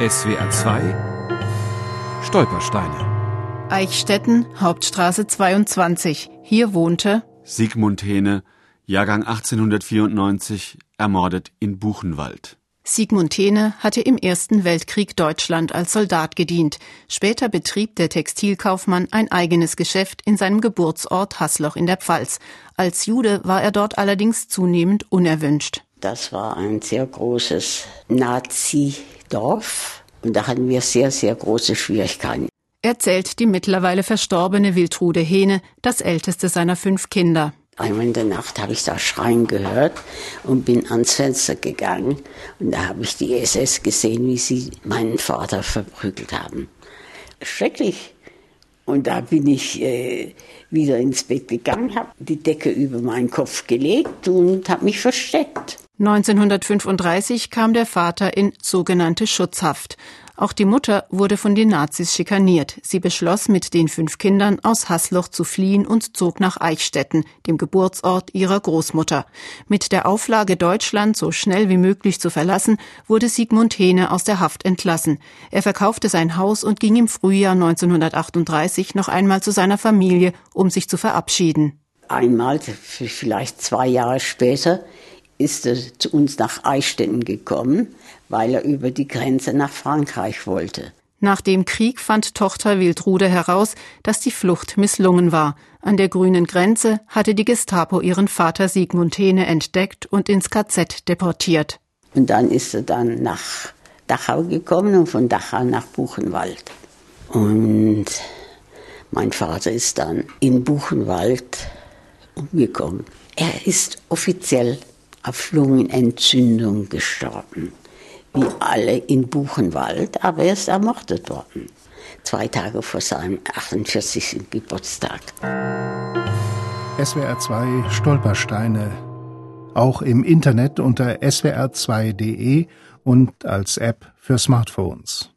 SWR 2 Stolpersteine Eichstätten, Hauptstraße 22. Hier wohnte Sigmund Hähne, Jahrgang 1894, ermordet in Buchenwald. Sigmund Hähne hatte im Ersten Weltkrieg Deutschland als Soldat gedient. Später betrieb der Textilkaufmann ein eigenes Geschäft in seinem Geburtsort Hasloch in der Pfalz. Als Jude war er dort allerdings zunehmend unerwünscht. Das war ein sehr großes Nazi-Dorf und da hatten wir sehr, sehr große Schwierigkeiten. Erzählt die mittlerweile verstorbene Wiltrude Hähne, das älteste seiner fünf Kinder. Einmal in der Nacht habe ich da schreien gehört und bin ans Fenster gegangen. Und da habe ich die SS gesehen, wie sie meinen Vater verprügelt haben. Schrecklich. Und da bin ich äh, wieder ins Bett gegangen, habe die Decke über meinen Kopf gelegt und habe mich versteckt. 1935 kam der Vater in sogenannte Schutzhaft. Auch die Mutter wurde von den Nazis schikaniert. Sie beschloss, mit den fünf Kindern aus Hasloch zu fliehen und zog nach Eichstätten, dem Geburtsort ihrer Großmutter. Mit der Auflage, Deutschland so schnell wie möglich zu verlassen, wurde Sigmund Hähne aus der Haft entlassen. Er verkaufte sein Haus und ging im Frühjahr 1938 noch einmal zu seiner Familie, um sich zu verabschieden. Einmal, vielleicht zwei Jahre später, ist er zu uns nach Eichstätten gekommen, weil er über die Grenze nach Frankreich wollte. Nach dem Krieg fand Tochter Wildrude heraus, dass die Flucht misslungen war. An der grünen Grenze hatte die Gestapo ihren Vater Sigmund Hähne entdeckt und ins KZ deportiert. Und dann ist er dann nach Dachau gekommen und von Dachau nach Buchenwald. Und mein Vater ist dann in Buchenwald umgekommen. Er ist offiziell Lungenentzündung gestorben, wie alle in Buchenwald, aber er ist ermordet worden, zwei Tage vor seinem 48. Geburtstag. SWR 2 Stolpersteine, auch im Internet unter swr2.de und als App für Smartphones.